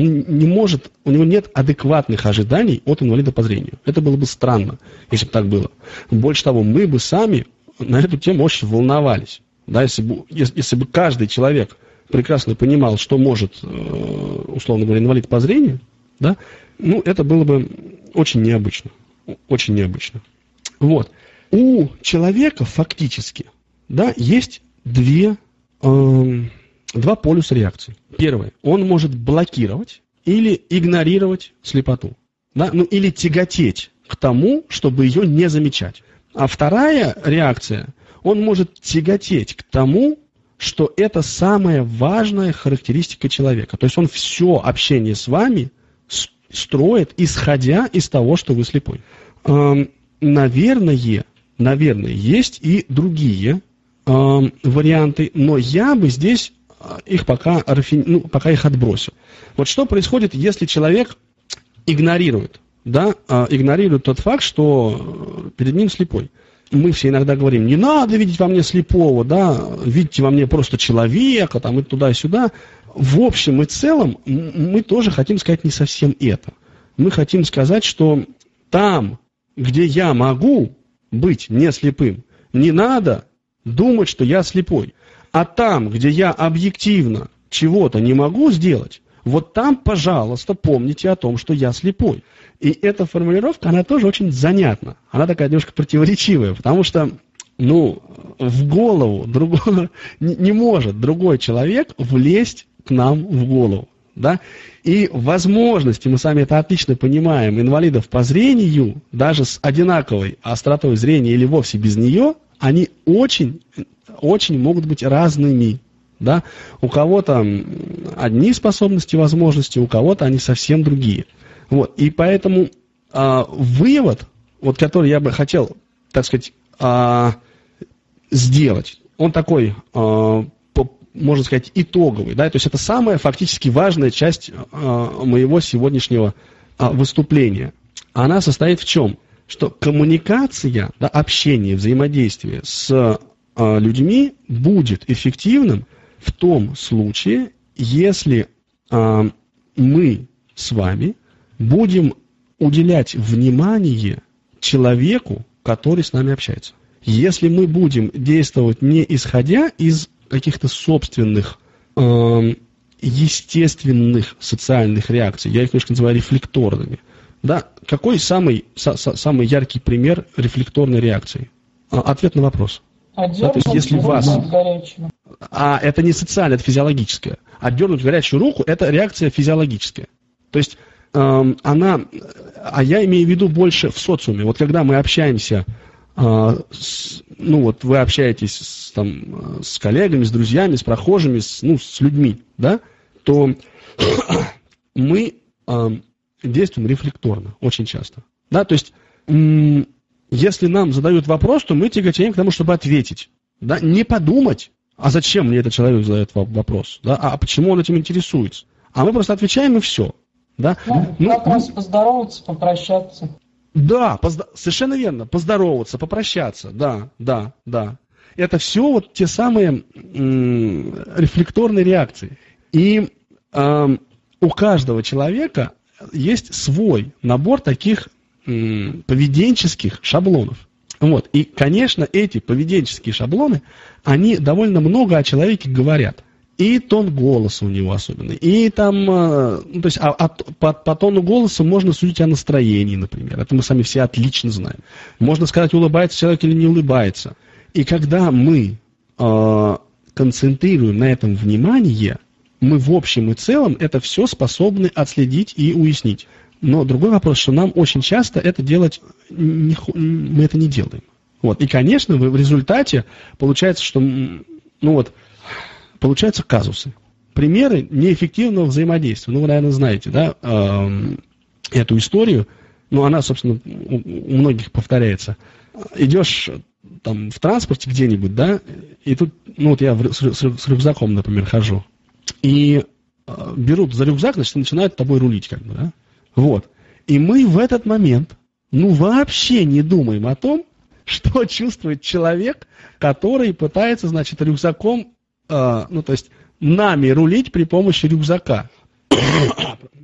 Он не может, у него нет адекватных ожиданий от инвалида по зрению. Это было бы странно, если бы так было. Больше того, мы бы сами на эту тему очень волновались. Да, если, бы, если, если бы каждый человек прекрасно понимал, что может, э, условно говоря, инвалид по зрению, да, ну, это было бы очень необычно. Очень необычно. Вот. У человека фактически да, есть две, э, два полюса реакции. Первое. Он может блокировать или игнорировать слепоту. Да? Ну, или тяготеть к тому, чтобы ее не замечать. А вторая реакция, он может тяготеть к тому, что это самая важная характеристика человека. То есть он все общение с вами строит, исходя из того, что вы слепой. Эм, наверное, наверное, есть и другие эм, варианты, но я бы здесь их пока, ну, пока их отбросил. Вот что происходит, если человек игнорирует, да, э, игнорирует тот факт, что э, перед ним слепой мы все иногда говорим, не надо видеть во мне слепого, да, видите во мне просто человека, там и туда и сюда. В общем и целом мы тоже хотим сказать не совсем это. Мы хотим сказать, что там, где я могу быть не слепым, не надо думать, что я слепой. А там, где я объективно чего-то не могу сделать, вот там, пожалуйста, помните о том, что я слепой. И эта формулировка, она тоже очень занятна. Она такая немножко противоречивая, потому что, ну, в голову другого, не, может другой человек влезть к нам в голову. Да? И возможности, мы сами это отлично понимаем, инвалидов по зрению, даже с одинаковой остротой зрения или вовсе без нее, они очень, очень могут быть разными. Да? У кого-то одни способности, возможности, у кого-то они совсем другие. Вот. И поэтому а, вывод, вот, который я бы хотел, так сказать, а, сделать, он такой, а, по, можно сказать, итоговый. Да? То есть это самая фактически важная часть а, моего сегодняшнего а, выступления. Она состоит в чем? Что коммуникация, да, общение, взаимодействие с людьми будет эффективным – в том случае, если а, мы с вами будем уделять внимание человеку, который с нами общается. Если мы будем действовать не исходя из каких-то собственных э, естественных социальных реакций, я их немножко называю рефлекторными, да, какой самый, са, самый яркий пример рефлекторной реакции? А, ответ на вопрос. А да, то есть, если вас... А это не социальное, это физиологическое. Отдернуть горячую руку – это реакция физиологическая. То есть эм, она, а я имею в виду больше в социуме. Вот когда мы общаемся, э, с, ну вот вы общаетесь с, там, с коллегами, с друзьями, с прохожими, с, ну, с людьми, да, то мы э, действуем рефлекторно очень часто. Да, то есть, если нам задают вопрос, то мы тяготеем к тому, чтобы ответить. Да, не подумать, а зачем мне этот человек задает вопрос? Да? А почему он этим интересуется? А мы просто отвечаем и все. Да? Ну, ну, как раз поздороваться, попрощаться. Да, поздо... совершенно верно. Поздороваться, попрощаться. Да, да, да. Это все вот те самые м- рефлекторные реакции. И э, у каждого человека есть свой набор таких поведенческих шаблонов. Вот. И, конечно, эти поведенческие шаблоны, они довольно много о человеке говорят. И тон голоса у него особенный. И там, э, ну, то есть а, а, по, по тону голоса можно судить о настроении, например. Это мы сами все отлично знаем. Можно сказать, улыбается человек или не улыбается. И когда мы э, концентрируем на этом внимание, мы в общем и целом это все способны отследить и уяснить. Но другой вопрос, что нам очень часто это делать, не, мы это не делаем. Вот. И, конечно, в результате получается, что, ну вот, получаются казусы. Примеры неэффективного взаимодействия. Ну, вы, наверное, знаете, да, э, эту историю. Ну, она, собственно, у, многих повторяется. Идешь там в транспорте где-нибудь, да, и тут, ну, вот я с рюкзаком, например, хожу, и э, берут за рюкзак, значит, начинают тобой рулить, как бы, да. Вот. И мы в этот момент, ну, вообще не думаем о том, что чувствует человек, который пытается, значит, рюкзаком, э, ну, то есть нами рулить при помощи рюкзака.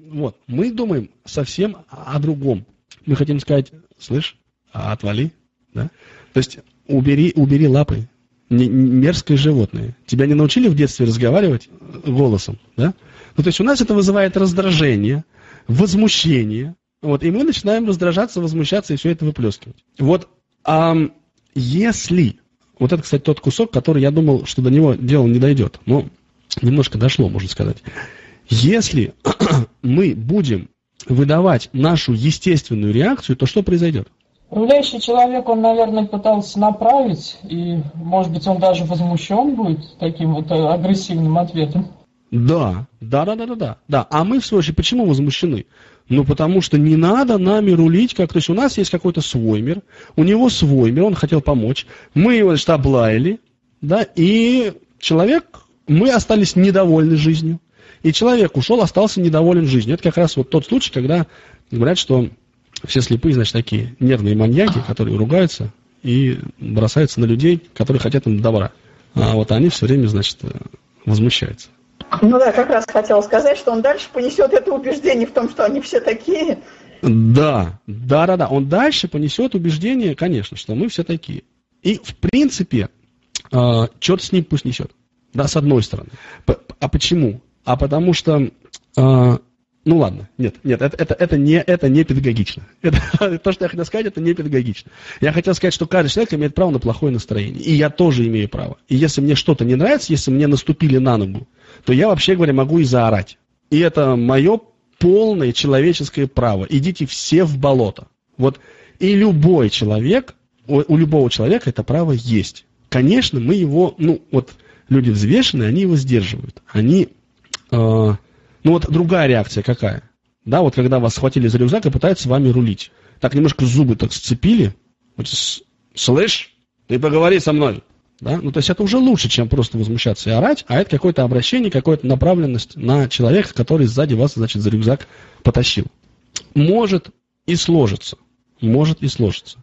Вот, мы думаем совсем о другом. Мы хотим сказать, слышь, а отвали, да? То есть убери, убери лапы, мерзкое животное. Тебя не научили в детстве разговаривать голосом, да? Ну, то есть у нас это вызывает раздражение, возмущение, вот, и мы начинаем раздражаться, возмущаться и все это выплескивать. Вот, а если, вот это, кстати, тот кусок, который я думал, что до него дело не дойдет, но немножко дошло, можно сказать. Если мы будем выдавать нашу естественную реакцию, то что произойдет? Управляющий человек, он, наверное, пытался направить, и, может быть, он даже возмущен будет таким вот э, агрессивным ответом. Да, да, да, да, да, да. Да. А мы, в свою очередь, почему возмущены? Ну, потому что не надо нами рулить, как, то есть у нас есть какой-то свой мир, у него свой мир, он хотел помочь, мы его, значит, облаяли, да, и человек, мы остались недовольны жизнью, и человек ушел, остался недоволен жизнью. Это как раз вот тот случай, когда говорят, что все слепые, значит, такие нервные маньяки, которые ругаются и бросаются на людей, которые хотят им добра. А вот они все время, значит, возмущаются. Ну да, как раз хотел сказать, что он дальше понесет это убеждение в том, что они все такие. Да, да, да, да. Он дальше понесет убеждение, конечно, что мы все такие. И, в принципе, э, что-то с ним пусть несет. Да, с одной стороны. А почему? А потому что, э, ну ладно, нет, нет, это, это, это, не, это не педагогично. Это, то, что я хотел сказать, это не педагогично. Я хотел сказать, что каждый человек имеет право на плохое настроение. И я тоже имею право. И если мне что-то не нравится, если мне наступили на ногу, то я, вообще говоря, могу и заорать. И это мое полное человеческое право. Идите все в болото. Вот. И любой человек, у, у любого человека это право есть. Конечно, мы его, ну, вот люди взвешенные, они его сдерживают. Они, э, ну вот другая реакция какая? Да, вот когда вас схватили за рюкзак и пытаются вами рулить. Так немножко зубы так сцепили. Вот, слышь, ты поговори со мной. Да? Ну, то есть это уже лучше, чем просто возмущаться и орать, а это какое-то обращение, какая-то направленность на человека, который сзади вас, значит, за рюкзак потащил. Может и сложится. Может и сложится.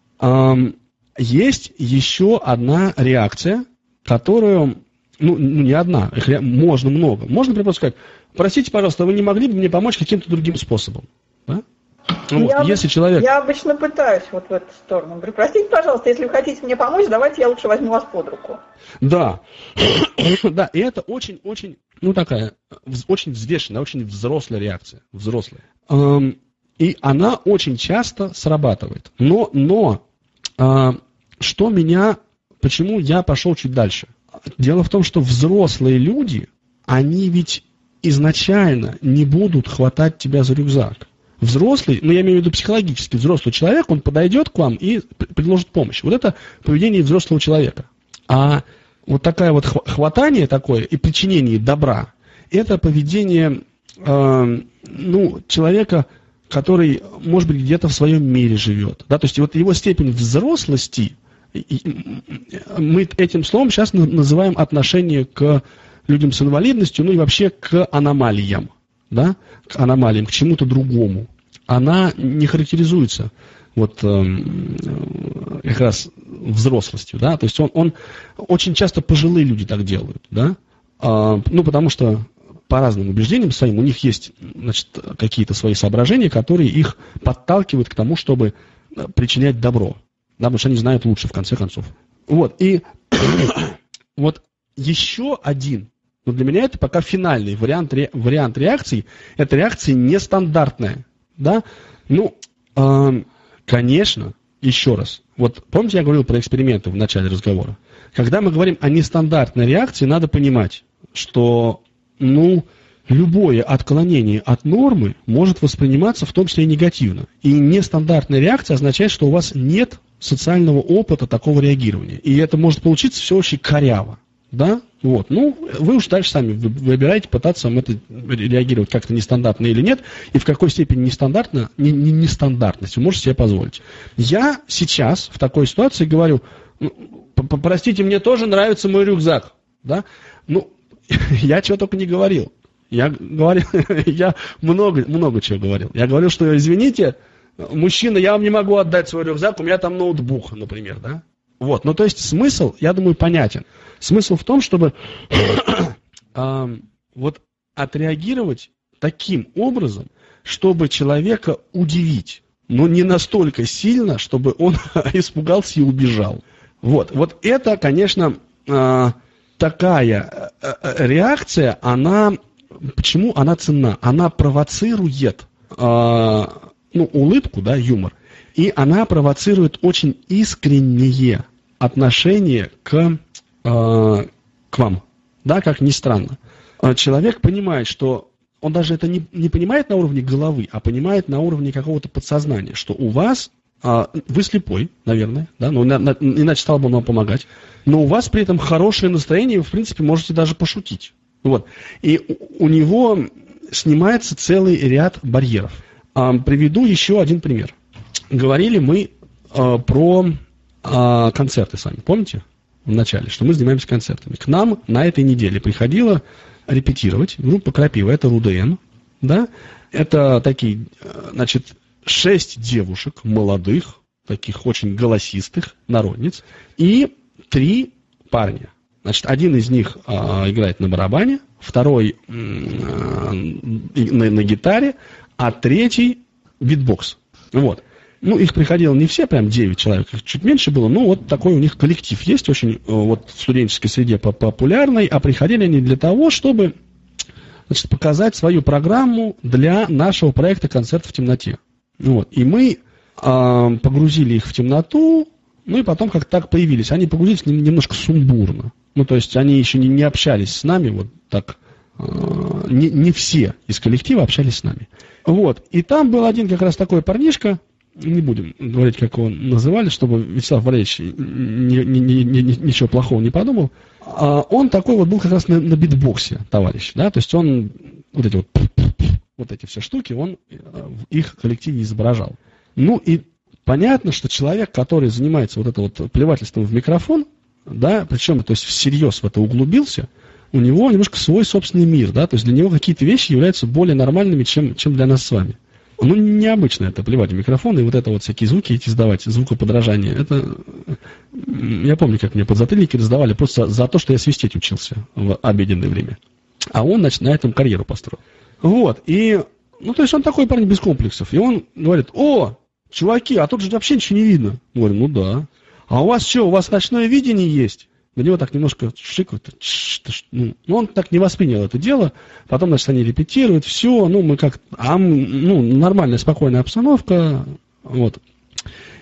Есть еще одна реакция, которую, ну, ну не одна, их можно много. Можно, например, сказать, простите, пожалуйста, вы не могли бы мне помочь каким-то другим способом? Ну, я, если человек... я обычно пытаюсь вот в эту сторону. Говорю, простите, пожалуйста, если вы хотите мне помочь, давайте я лучше возьму вас под руку. Да, да, и это очень-очень, ну такая, очень взвешенная, очень взрослая реакция, взрослая. Эм, и она очень часто срабатывает. Но, но, э, что меня, почему я пошел чуть дальше? Дело в том, что взрослые люди, они ведь изначально не будут хватать тебя за рюкзак взрослый, ну я имею в виду психологически взрослый человек, он подойдет к вам и предложит помощь. Вот это поведение взрослого человека. А вот такое вот хватание такое и причинение добра, это поведение э, ну, человека, который, может быть, где-то в своем мире живет. Да? То есть вот его степень взрослости, мы этим словом сейчас называем отношение к людям с инвалидностью, ну и вообще к аномалиям. Да? К аномалиям, к чему-то другому она не характеризуется вот э, как раз взрослостью, да, то есть он, он очень часто пожилые люди так делают, да, а, ну потому что по разным убеждениям своим у них есть, значит, какие-то свои соображения, которые их подталкивают к тому, чтобы э, причинять добро, да, потому что они знают лучше в конце концов. Вот и вот еще один но для меня это пока финальный вариант, ре, вариант реакции. Это реакция нестандартная да, ну, э, конечно, еще раз, вот помните, я говорил про эксперименты в начале разговора? Когда мы говорим о нестандартной реакции, надо понимать, что, ну, любое отклонение от нормы может восприниматься в том числе и негативно. И нестандартная реакция означает, что у вас нет социального опыта такого реагирования. И это может получиться все очень коряво. Да? Вот. Ну, вы уж дальше сами выбираете, пытаться вам это реагировать как-то нестандартно или нет, и в какой степени нестандартно, не, не, нестандартность вы можете себе позволить. Я сейчас в такой ситуации говорю, ну, простите, мне тоже нравится мой рюкзак. Да? Ну, я чего только не говорил. Я говорил, я много, много чего говорил. Я говорил, что, извините, мужчина, я вам не могу отдать свой рюкзак, у меня там ноутбук, например, да? Вот, ну то есть смысл, я думаю, понятен. Смысл в том, чтобы вот отреагировать таким образом, чтобы человека удивить, но не настолько сильно, чтобы он испугался и убежал. Вот, вот это, конечно, а, такая э, э, реакция, она, почему она ценна? Она провоцирует а, ну, улыбку, да, юмор, и она провоцирует очень искреннее отношение к, к вам, да, как ни странно. Человек понимает, что он даже это не, не понимает на уровне головы, а понимает на уровне какого-то подсознания, что у вас, а, вы слепой, наверное, да, но на, на, иначе стал бы он вам помогать, но у вас при этом хорошее настроение, вы, в принципе, можете даже пошутить. Вот. И у, него снимается целый ряд барьеров. А, приведу еще один пример. Говорили мы а, про а, концерты с вами, помните? В начале, что мы занимаемся концертами. К нам на этой неделе приходила репетировать. Группа Крапива, это РУДН, да, это такие, э, значит, шесть девушек молодых, таких очень голосистых, народниц, и три парня. Значит, один из них а, играет на барабане, второй а, на, на гитаре, а третий битбокс. Вот. Ну, их приходило не все, прям 9 человек, их чуть меньше было, но вот такой у них коллектив есть, очень э, вот в студенческой среде популярный, а приходили они для того, чтобы значит, показать свою программу для нашего проекта «Концерт в темноте». Вот. И мы э, погрузили их в темноту, ну и потом как так появились. Они погрузились немножко сумбурно. Ну, то есть они еще не, не общались с нами, вот так, э, не, не все из коллектива общались с нами. Вот. И там был один как раз такой парнишка, не будем говорить, как его называли, чтобы Вячеслав Валерьевич ни, ни, ни, ни, ничего плохого не подумал. А он такой вот был как раз на, на битбоксе, товарищ, да, то есть он вот эти вот вот эти все штуки, он э, в их коллективе изображал. Ну и понятно, что человек, который занимается вот это вот плевательством в микрофон, да, причем, то есть всерьез в это углубился, у него немножко свой собственный мир, да, то есть для него какие-то вещи являются более нормальными, чем, чем для нас с вами. Ну, необычно это, плевать в микрофон, и вот это вот всякие звуки эти издавать, звукоподражание. Это, я помню, как мне подзатыльники раздавали просто за то, что я свистеть учился в обеденное время. А он, значит, на этом карьеру построил. Вот, и, ну, то есть он такой парень без комплексов. И он говорит, о, чуваки, а тут же вообще ничего не видно. Говорю, ну да. А у вас что, у вас ночное видение есть? На него так немножко шикают. Ну, он так не воспринял это дело. Потом, значит, они репетируют, все, ну, мы как, а, ну, нормальная, спокойная обстановка, вот.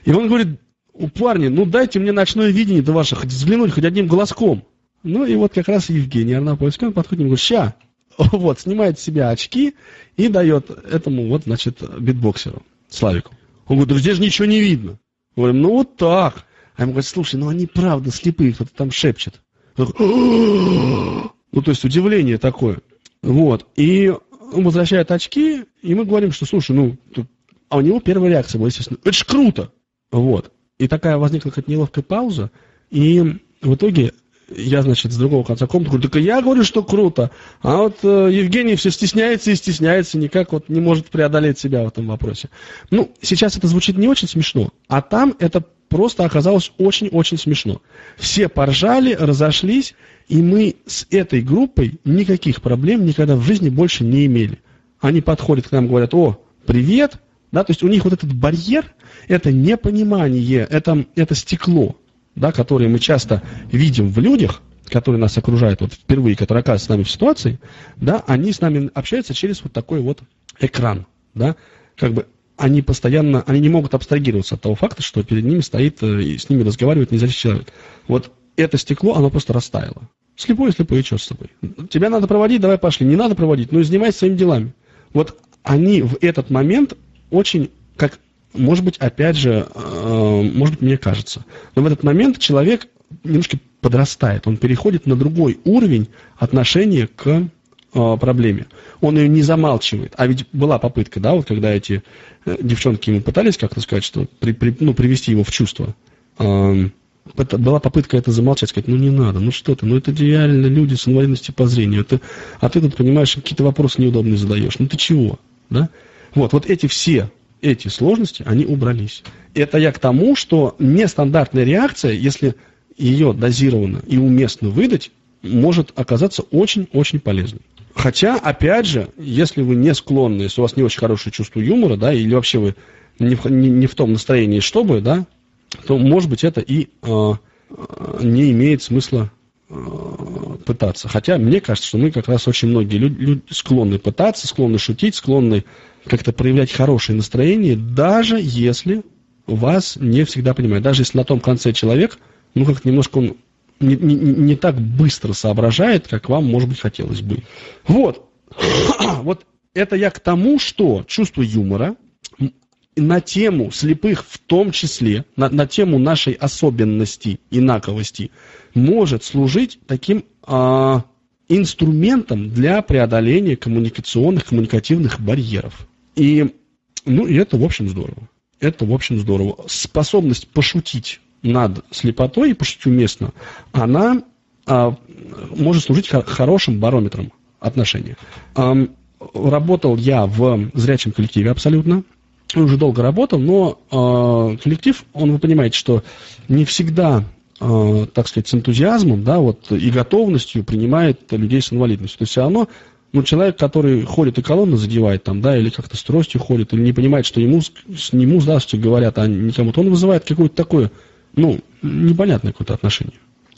И он говорит, у парня, ну, дайте мне ночное видение до ваших, взглянуть хоть одним глазком. Ну, и вот как раз Евгений Арнопольский, он подходит и говорит, ща, вот, снимает с себя очки и дает этому, вот, значит, битбоксеру, Славику. Он говорит, да здесь же ничего не видно. Говорим, ну, вот так. А ему говорят, слушай, ну они правда слепые, кто-то там шепчет. Ну, то есть удивление такое. Вот. И он возвращает очки, и мы говорим, что, слушай, ну, а у него первая реакция была, естественно, это ж круто! Вот. И такая возникла какая-то неловкая пауза, и в итоге я, значит, с другого конца комнаты говорю, так я говорю, что круто. А вот э, Евгений все стесняется и стесняется, никак вот не может преодолеть себя в этом вопросе. Ну, сейчас это звучит не очень смешно, а там это просто оказалось очень-очень смешно. Все поржали, разошлись, и мы с этой группой никаких проблем никогда в жизни больше не имели. Они подходят к нам, говорят, о, привет, да, то есть у них вот этот барьер, это непонимание, это, это стекло, да, которое мы часто видим в людях, которые нас окружают вот впервые, которые оказываются с нами в ситуации, да, они с нами общаются через вот такой вот экран, да, как бы они постоянно, они не могут абстрагироваться от того факта, что перед ними стоит э, и с ними разговаривает незрячий человек. Вот это стекло, оно просто растаяло. Слепой, слепой, и что с тобой? Тебя надо проводить, давай пошли. Не надо проводить, ну занимайся своими делами. Вот они в этот момент очень, как, может быть, опять же, э, может быть, мне кажется, но в этот момент человек немножко подрастает, он переходит на другой уровень отношения к проблеме. Он ее не замалчивает. А ведь была попытка, да, вот когда эти э, девчонки ему пытались как-то сказать, что при, при, ну, привести его в чувство. Э, была попытка это замолчать, сказать, ну не надо, ну что ты, ну это реально люди с инвалидностью по зрению, ты, а ты тут, понимаешь, какие-то вопросы неудобные задаешь, ну ты чего, да? Вот, вот эти все, эти сложности, они убрались. Это я к тому, что нестандартная реакция, если ее дозированно и уместно выдать, может оказаться очень-очень полезной. Хотя, опять же, если вы не склонны, если у вас не очень хорошее чувство юмора, да, или вообще вы не в, не, не в том настроении, чтобы, да, то, может быть, это и э, не имеет смысла э, пытаться. Хотя мне кажется, что мы как раз очень многие люди, люди склонны пытаться, склонны шутить, склонны как-то проявлять хорошее настроение, даже если вас не всегда понимает. Даже если на том конце человек, ну, как немножко он не, не, не так быстро соображает, как вам, может быть, хотелось бы. Вот. вот это я к тому, что чувство юмора на тему слепых в том числе, на, на тему нашей особенности, инаковости, может служить таким а, инструментом для преодоления коммуникационных, коммуникативных барьеров. И, ну, и это, в общем, здорово. Это, в общем, здорово. Способность пошутить над слепотой пошутить уместно, она а, может служить хорошим барометром отношений. А, работал я в зрячем коллективе абсолютно. Уже долго работал, но э, коллектив, он, вы понимаете, что не всегда, э, так сказать, с энтузиазмом, да, вот, и готовностью принимает людей с инвалидностью. То есть все равно ну, человек, который ходит и колонны задевает там, да, или как-то с тростью ходит, или не понимает, что ему, с нему здравствуйте говорят, а не кому-то, он вызывает какое-то такое, ну, непонятное какое-то отношение.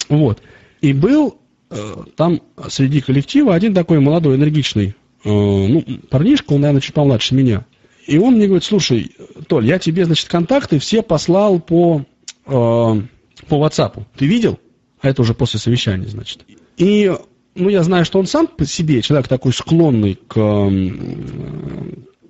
Вот. И был э, там среди коллектива один такой молодой, энергичный, э, ну, парнишка, он, наверное, чуть помладше меня. И он мне говорит, слушай, Толь, я тебе, значит, контакты все послал по, э, по WhatsApp. Ты видел? А это уже после совещания, значит. И ну, я знаю, что он сам по себе человек такой склонный к,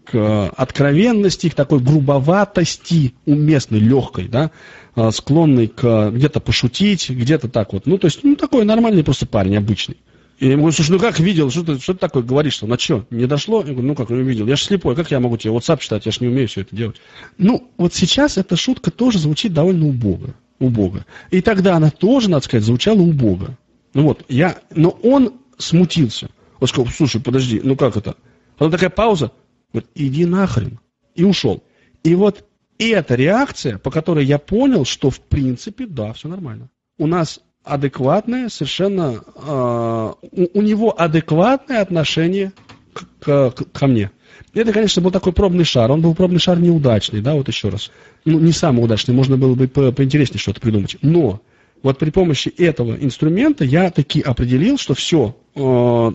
к откровенности, к такой грубоватости, уместной, легкой, да, а, склонный к где-то пошутить, где-то так вот. Ну, то есть, ну, такой нормальный просто парень, обычный. И я ему говорю, слушай, ну как видел, что ты, что ты такое говоришь, что на что, не дошло? Я говорю, ну как, не видел, я же слепой, как я могу тебе WhatsApp читать, я же не умею все это делать. Ну, вот сейчас эта шутка тоже звучит довольно убого, убого. И тогда она тоже, надо сказать, звучала убого. Ну вот, я, но он смутился. Он сказал, слушай, подожди, ну как это? Потом такая пауза, говорит, иди нахрен. И ушел. И вот эта реакция, по которой я понял, что в принципе, да, все нормально. У нас адекватное, совершенно, э, у, у него адекватное отношение к, к, ко мне. Это, конечно, был такой пробный шар. Он был пробный шар неудачный, да, вот еще раз. Ну, не самый удачный, можно было бы по поинтереснее что-то придумать. Но вот при помощи этого инструмента я таки определил, что все, э,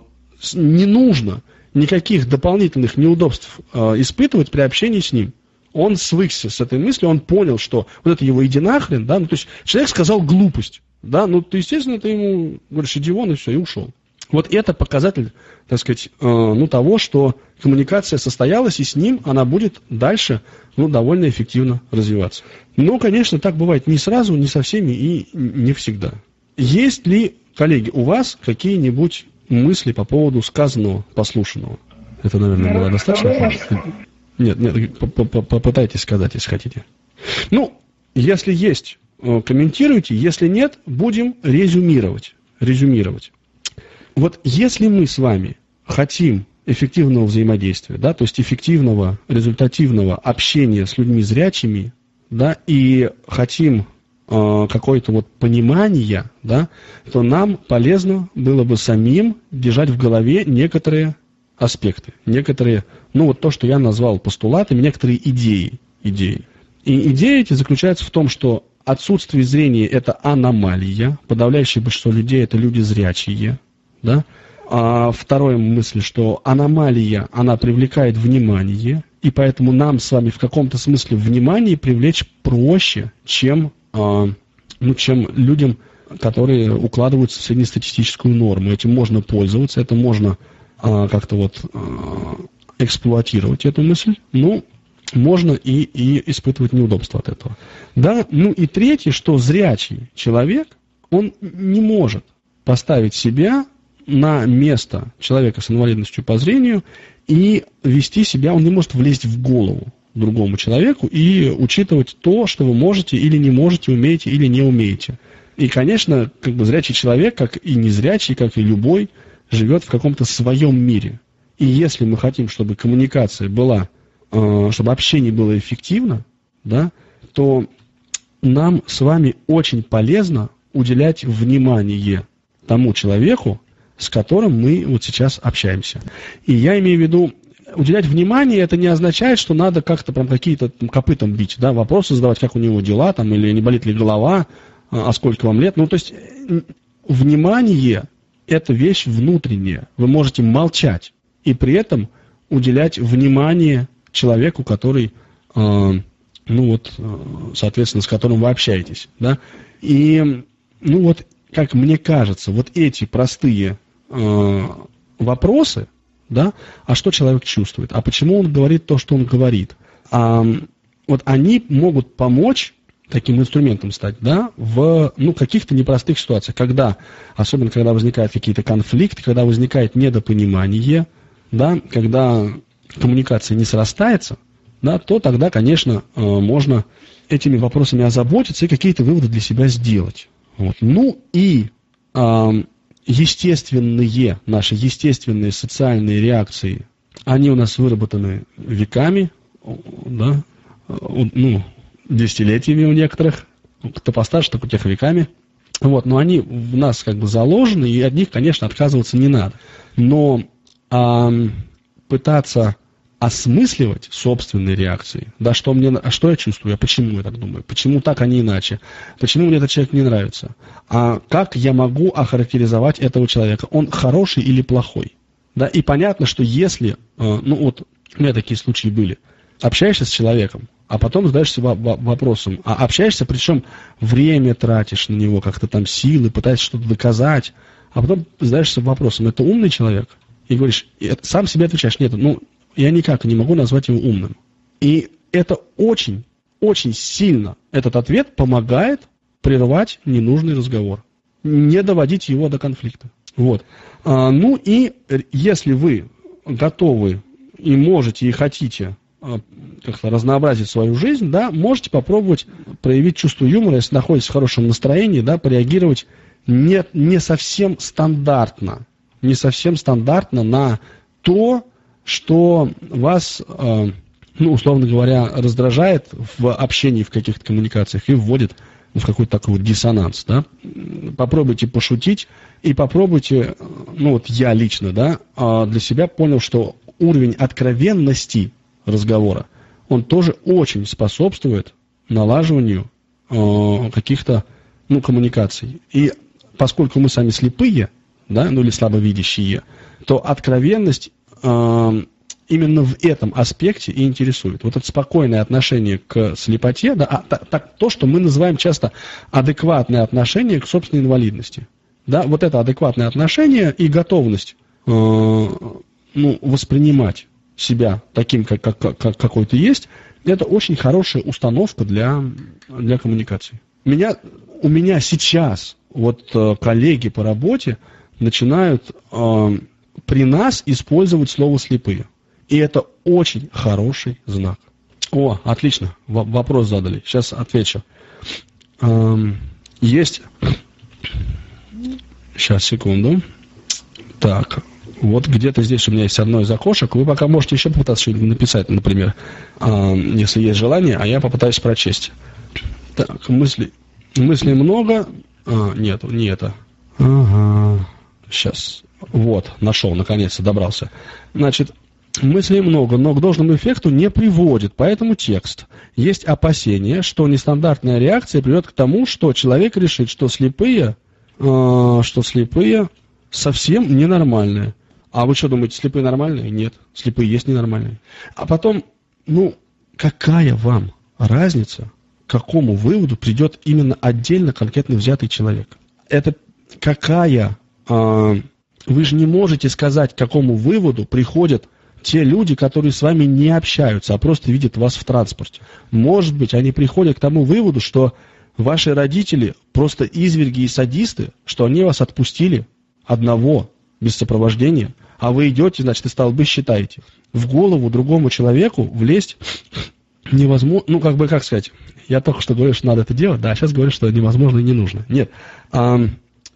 не нужно никаких дополнительных неудобств э, испытывать при общении с ним. Он свыкся с этой мыслью, он понял, что вот это его иди нахрен, да, ну, то есть человек сказал глупость, да, ну, ты, естественно, ты ему говоришь, иди вон, и все, и ушел. Вот это показатель, так сказать, э, ну, того, что коммуникация состоялась, и с ним она будет дальше ну, довольно эффективно развиваться. Но, конечно, так бывает не сразу, не со всеми и не всегда. Есть ли, коллеги, у вас какие-нибудь мысли по поводу сказанного, послушанного? Это, наверное, было достаточно? Нет, нет, попытайтесь сказать, если хотите. Ну, если есть, э, комментируйте, если нет, будем резюмировать. Резюмировать вот если мы с вами хотим эффективного взаимодействия, да, то есть эффективного, результативного общения с людьми зрячими, да, и хотим какое-то вот понимание, да, то нам полезно было бы самим держать в голове некоторые аспекты, некоторые, ну вот то, что я назвал постулатами, некоторые идеи, идеи. И идеи эти заключаются в том, что отсутствие зрения – это аномалия, подавляющее большинство людей – это люди зрячие, да? А вторая мысль, что аномалия, она привлекает внимание, и поэтому нам с вами в каком-то смысле внимание привлечь проще, чем, ну, чем людям, которые укладываются в среднестатистическую норму. Этим можно пользоваться, это можно а, как-то вот а, эксплуатировать эту мысль. Ну, можно и, и испытывать неудобства от этого. Да, ну и третье, что зрячий человек, он не может поставить себя на место человека с инвалидностью по зрению и вести себя, он не может влезть в голову другому человеку и учитывать то, что вы можете или не можете, умеете или не умеете. И, конечно, как бы зрячий человек, как и незрячий, как и любой, живет в каком-то своем мире. И если мы хотим, чтобы коммуникация была, э, чтобы общение было эффективно, да, то нам с вами очень полезно уделять внимание тому человеку, с которым мы вот сейчас общаемся. И я имею в виду, уделять внимание, это не означает, что надо как-то прям какие-то копытом бить, да, вопросы задавать, как у него дела, там, или не болит ли голова, а, а сколько вам лет. Ну, то есть, внимание – это вещь внутренняя. Вы можете молчать и при этом уделять внимание человеку, который, э, ну вот, э, соответственно, с которым вы общаетесь, да. И, ну вот, как мне кажется, вот эти простые э, вопросы, да, а что человек чувствует, а почему он говорит то, что он говорит, а, вот они могут помочь таким инструментом стать, да, в ну, каких-то непростых ситуациях, когда, особенно когда возникают какие-то конфликты, когда возникает недопонимание, да, когда коммуникация не срастается, да, то тогда, конечно, э, можно этими вопросами озаботиться и какие-то выводы для себя сделать. Вот. Ну и естественные, наши естественные социальные реакции, они у нас выработаны веками, да, ну, десятилетиями у некоторых, кто постарше, так у тех веками. Вот, но они в нас как бы заложены, и от них, конечно, отказываться не надо. Но а, пытаться осмысливать собственные реакции, да, что мне, а что я чувствую, а почему я так думаю, почему так, а не иначе, почему мне этот человек не нравится, а как я могу охарактеризовать этого человека, он хороший или плохой, да, и понятно, что если, э, ну вот, у меня такие случаи были, общаешься с человеком, а потом задаешься вопросом, а общаешься, причем время тратишь на него, как-то там силы, пытаешься что-то доказать, а потом задаешься вопросом, это умный человек? И говоришь, сам себе отвечаешь, нет, ну, я никак не могу назвать его умным. И это очень, очень сильно, этот ответ помогает прервать ненужный разговор, не доводить его до конфликта. Вот. А, ну и если вы готовы и можете, и хотите а, как-то разнообразить свою жизнь, да, можете попробовать проявить чувство юмора, если находитесь в хорошем настроении, да, пореагировать не, не совсем стандартно, не совсем стандартно на то, что вас, э, ну, условно говоря, раздражает в общении, в каких-то коммуникациях и вводит в какой-то такой вот диссонанс, да. Попробуйте пошутить и попробуйте, ну, вот я лично, да, а, для себя понял, что уровень откровенности разговора, он тоже очень способствует налаживанию э, каких-то, ну, коммуникаций. И поскольку мы сами слепые, да, ну или слабовидящие, то откровенность именно в этом аспекте и интересует. Вот это спокойное отношение к слепоте, да, а, так, то, что мы называем часто адекватное отношение к собственной инвалидности. Да, вот это адекватное отношение и готовность э, ну, воспринимать себя таким, как, как, как какой то есть, это очень хорошая установка для, для коммуникации. Меня, у меня сейчас вот э, коллеги по работе начинают э, при нас использовать слово слепые. И это очень хороший знак. О, отлично, вопрос задали. Сейчас отвечу. Эм, есть... Сейчас, секунду. Так, вот где-то здесь у меня есть одно из окошек. Вы пока можете еще попытаться что-нибудь написать, например, эм, если есть желание, а я попытаюсь прочесть. Так, мысли, мыслей много. А, нет, не это. Ага. Сейчас. Вот, нашел, наконец-то добрался. Значит, мыслей много, но к должному эффекту не приводит, поэтому текст. Есть опасение, что нестандартная реакция приведет к тому, что человек решит, что слепые, э, что слепые совсем ненормальные. А вы что думаете, слепые нормальные? Нет, слепые есть ненормальные. А потом, ну, какая вам разница, к какому выводу придет именно отдельно конкретно взятый человек? Это какая э, вы же не можете сказать, к какому выводу приходят те люди, которые с вами не общаются, а просто видят вас в транспорте. Может быть, они приходят к тому выводу, что ваши родители просто изверги и садисты, что они вас отпустили одного, без сопровождения, а вы идете, значит, и столбы считаете. В голову другому человеку влезть невозможно, ну, как бы, как сказать, я только что говорил, что надо это делать, да, а сейчас говорю, что невозможно и не нужно. Нет,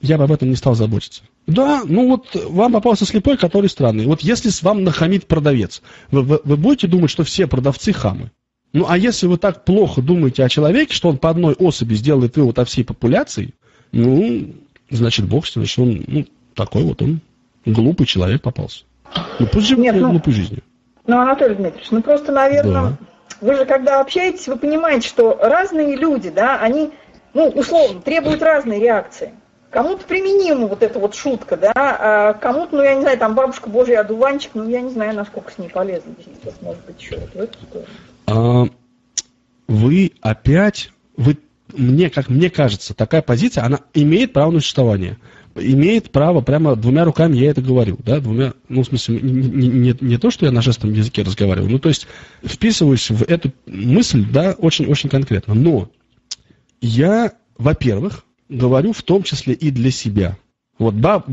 я бы об этом не стал заботиться. Да, ну вот вам попался слепой, который странный. Вот если с вам нахамит продавец, вы, вы, вы будете думать, что все продавцы хамы? Ну а если вы так плохо думаете о человеке, что он по одной особи сделает вывод о всей популяции, ну, значит, бог с ним, значит, он ну, такой вот он Глупый человек попался. Ну пусть живет Нет, ну, глупой жизнью. Ну, Анатолий Дмитриевич, ну просто, наверное, да. вы же когда общаетесь, вы понимаете, что разные люди, да, они, ну, условно, требуют разной реакции. Кому-то применима вот эта вот шутка, да, а кому-то, ну, я не знаю, там бабушка Божий одуванчик, ну, я не знаю, насколько с ней полезно может быть, еще вот в. А, вы опять, вы, мне, как мне кажется, такая позиция, она имеет право на существование. Имеет право, прямо двумя руками я это говорю, да, двумя, ну, в смысле, не, не, не то, что я на жестом языке разговариваю, ну, то есть вписываюсь в эту мысль, да, очень-очень конкретно. Но я, во-первых, говорю в том числе и для себя. Вот баб,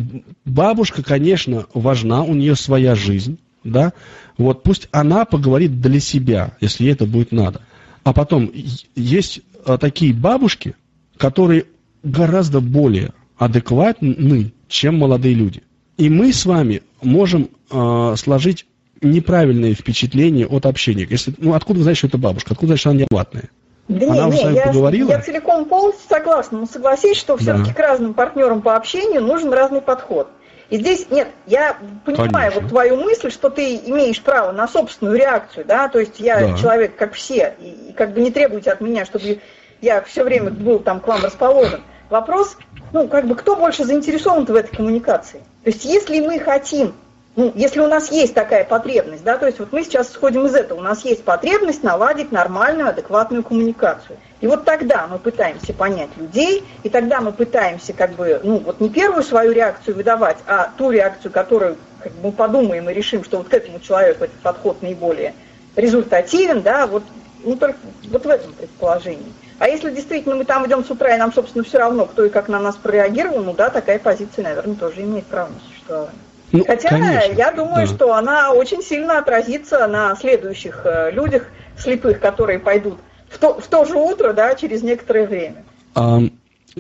бабушка, конечно, важна, у нее своя жизнь, да, вот пусть она поговорит для себя, если ей это будет надо. А потом есть а, такие бабушки, которые гораздо более адекватны, чем молодые люди. И мы с вами можем э, сложить неправильные впечатления от общения. Если, ну, откуда знаешь, что это бабушка? Откуда что она неадекватная? Да Она не, не, я, поговорила? я целиком полностью согласна, но согласись, что все-таки да. к разным партнерам по общению нужен разный подход. И здесь, нет, я понимаю Конечно. вот твою мысль, что ты имеешь право на собственную реакцию, да, то есть я да. человек, как все, и, и как бы не требуйте от меня, чтобы я все время был там к вам расположен. Вопрос, ну, как бы, кто больше заинтересован в этой коммуникации? То есть, если мы хотим ну, если у нас есть такая потребность, да, то есть вот мы сейчас исходим из этого, у нас есть потребность наладить нормальную, адекватную коммуникацию. И вот тогда мы пытаемся понять людей, и тогда мы пытаемся как бы, ну вот не первую свою реакцию выдавать, а ту реакцию, которую как бы, мы подумаем и решим, что вот к этому человеку этот подход наиболее результативен, да, вот, ну, только вот в этом предположении. А если действительно мы там идем с утра, и нам, собственно, все равно, кто и как на нас прореагировал, ну да, такая позиция, наверное, тоже имеет право на существование. Ну, Хотя конечно, я думаю, да. что она очень сильно отразится на следующих э, людях слепых, которые пойдут в то, в то же утро, да, через некоторое время. А,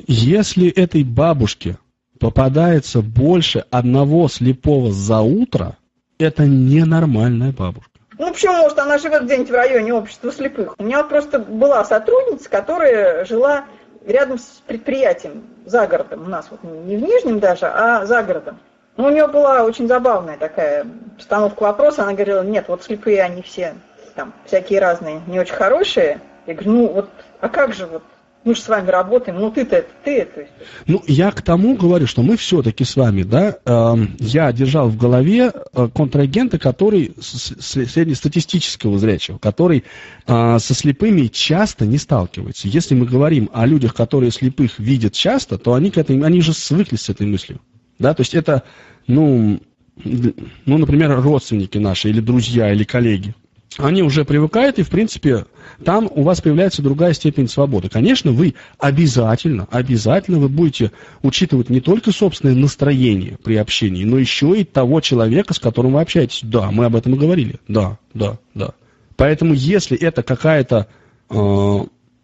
если этой бабушке попадается больше одного слепого за утро, это ненормальная бабушка. Ну почему, может, она живет где-нибудь в районе общества слепых? У меня просто была сотрудница, которая жила рядом с предприятием за городом, у нас вот не в Нижнем даже, а за городом. Ну, у нее была очень забавная такая постановка вопроса. Она говорила, нет, вот слепые они все там всякие разные, не очень хорошие. Я говорю, ну вот, а как же вот, мы же с вами работаем, ну ты-то это, ты это. Ну, я к тому говорю, что мы все-таки с вами, да, э, я держал в голове э, контрагента, который с, среднестатистического зрячего, который э, со слепыми часто не сталкивается. Если мы говорим о людях, которые слепых видят часто, то они, к этой, они же свыклись с этой мыслью. Да, то есть это ну, ну, например, родственники наши, или друзья, или коллеги, они уже привыкают, и, в принципе, там у вас появляется другая степень свободы. Конечно, вы обязательно, обязательно вы будете учитывать не только собственное настроение при общении, но еще и того человека, с которым вы общаетесь. Да, мы об этом и говорили. Да, да, да. Поэтому, если это какая-то э,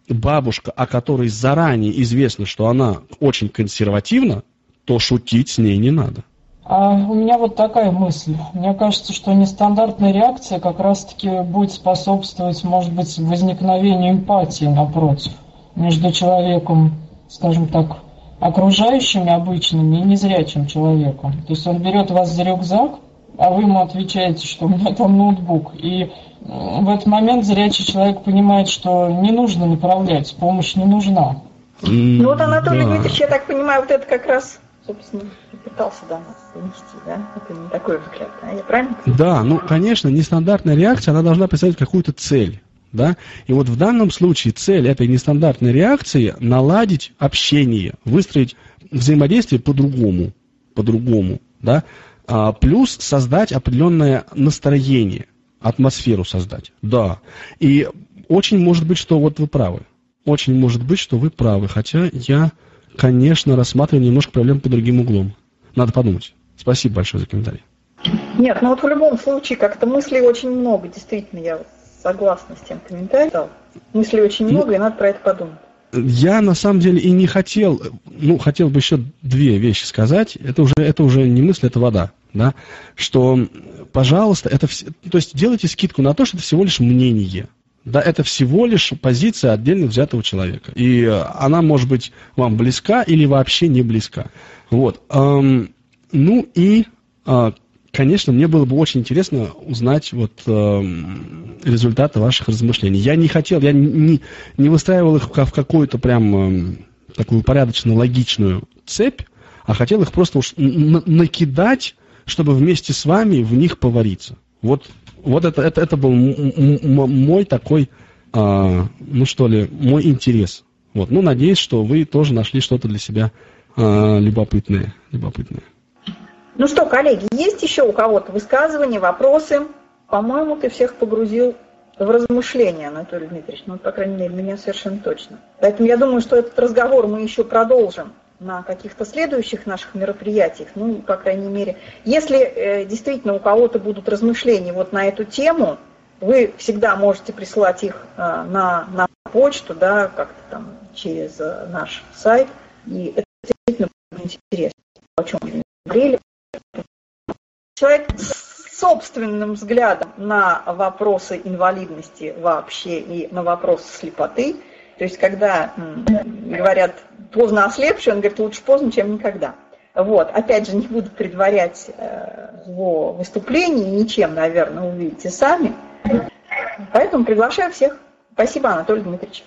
бабушка, о которой заранее известно, что она очень консервативна, то шутить с ней не надо. А у меня вот такая мысль. Мне кажется, что нестандартная реакция как раз-таки будет способствовать, может быть, возникновению эмпатии, напротив, между человеком, скажем так, окружающими обычными и незрячим человеком. То есть он берет вас за рюкзак, а вы ему отвечаете, что у меня там ноутбук. И в этот момент зрячий человек понимает, что не нужно направлять, помощь не нужна. Ну вот, Анатолий да. Дмитриевич, я так понимаю, вот это как раз собственно, пытался до нас донести, да? Это не такой взгляд, а я правильно Да, ну, конечно, нестандартная реакция, она должна представлять какую-то цель. Да? И вот в данном случае цель этой нестандартной реакции – наладить общение, выстроить взаимодействие по-другому, по-другому, да? а, плюс создать определенное настроение, атмосферу создать, да. И очень может быть, что вот вы правы, очень может быть, что вы правы, хотя я конечно, рассматриваем немножко проблем по другим углом. Надо подумать. Спасибо большое за комментарий. Нет, ну вот в любом случае как-то мыслей очень много, действительно, я согласна с тем комментарием. Мыслей очень ну, много, и надо про это подумать. Я на самом деле и не хотел, ну, хотел бы еще две вещи сказать. Это уже, это уже не мысль, это вода. Да? Что, пожалуйста, это, то есть делайте скидку на то, что это всего лишь мнение. Да, это всего лишь позиция отдельно взятого человека. И э, она может быть вам близка или вообще не близка. Вот. Ну и А, конечно, мне было бы очень интересно узнать вот результаты ваших размышлений. Я не хотел, я не, не выстраивал их в какую-то прям такую порядочно логичную цепь, а хотел их просто уж накидать, чтобы вместе с вами в них повариться. Вот, вот это, это, это был мой такой, э, ну что ли, мой интерес. Вот. Ну, надеюсь, что вы тоже нашли что-то для себя э, любопытное, любопытное. Ну что, коллеги, есть еще у кого-то высказывания, вопросы? По-моему, ты всех погрузил в размышления, Анатолий Дмитриевич. Ну, по крайней мере, меня совершенно точно. Поэтому я думаю, что этот разговор мы еще продолжим на каких-то следующих наших мероприятиях. Ну, по крайней мере, если э, действительно у кого-то будут размышления вот на эту тему, вы всегда можете присылать их э, на, на почту, да, как-то там через э, наш сайт. И это действительно будет интересно, о чем мы говорили человек с собственным взглядом на вопросы инвалидности вообще и на вопросы слепоты, то есть когда говорят поздно ослепший, он говорит лучше поздно, чем никогда. Вот, опять же, не буду предварять э, его выступление, ничем, наверное, увидите сами. Поэтому приглашаю всех. Спасибо, Анатолий Дмитриевич.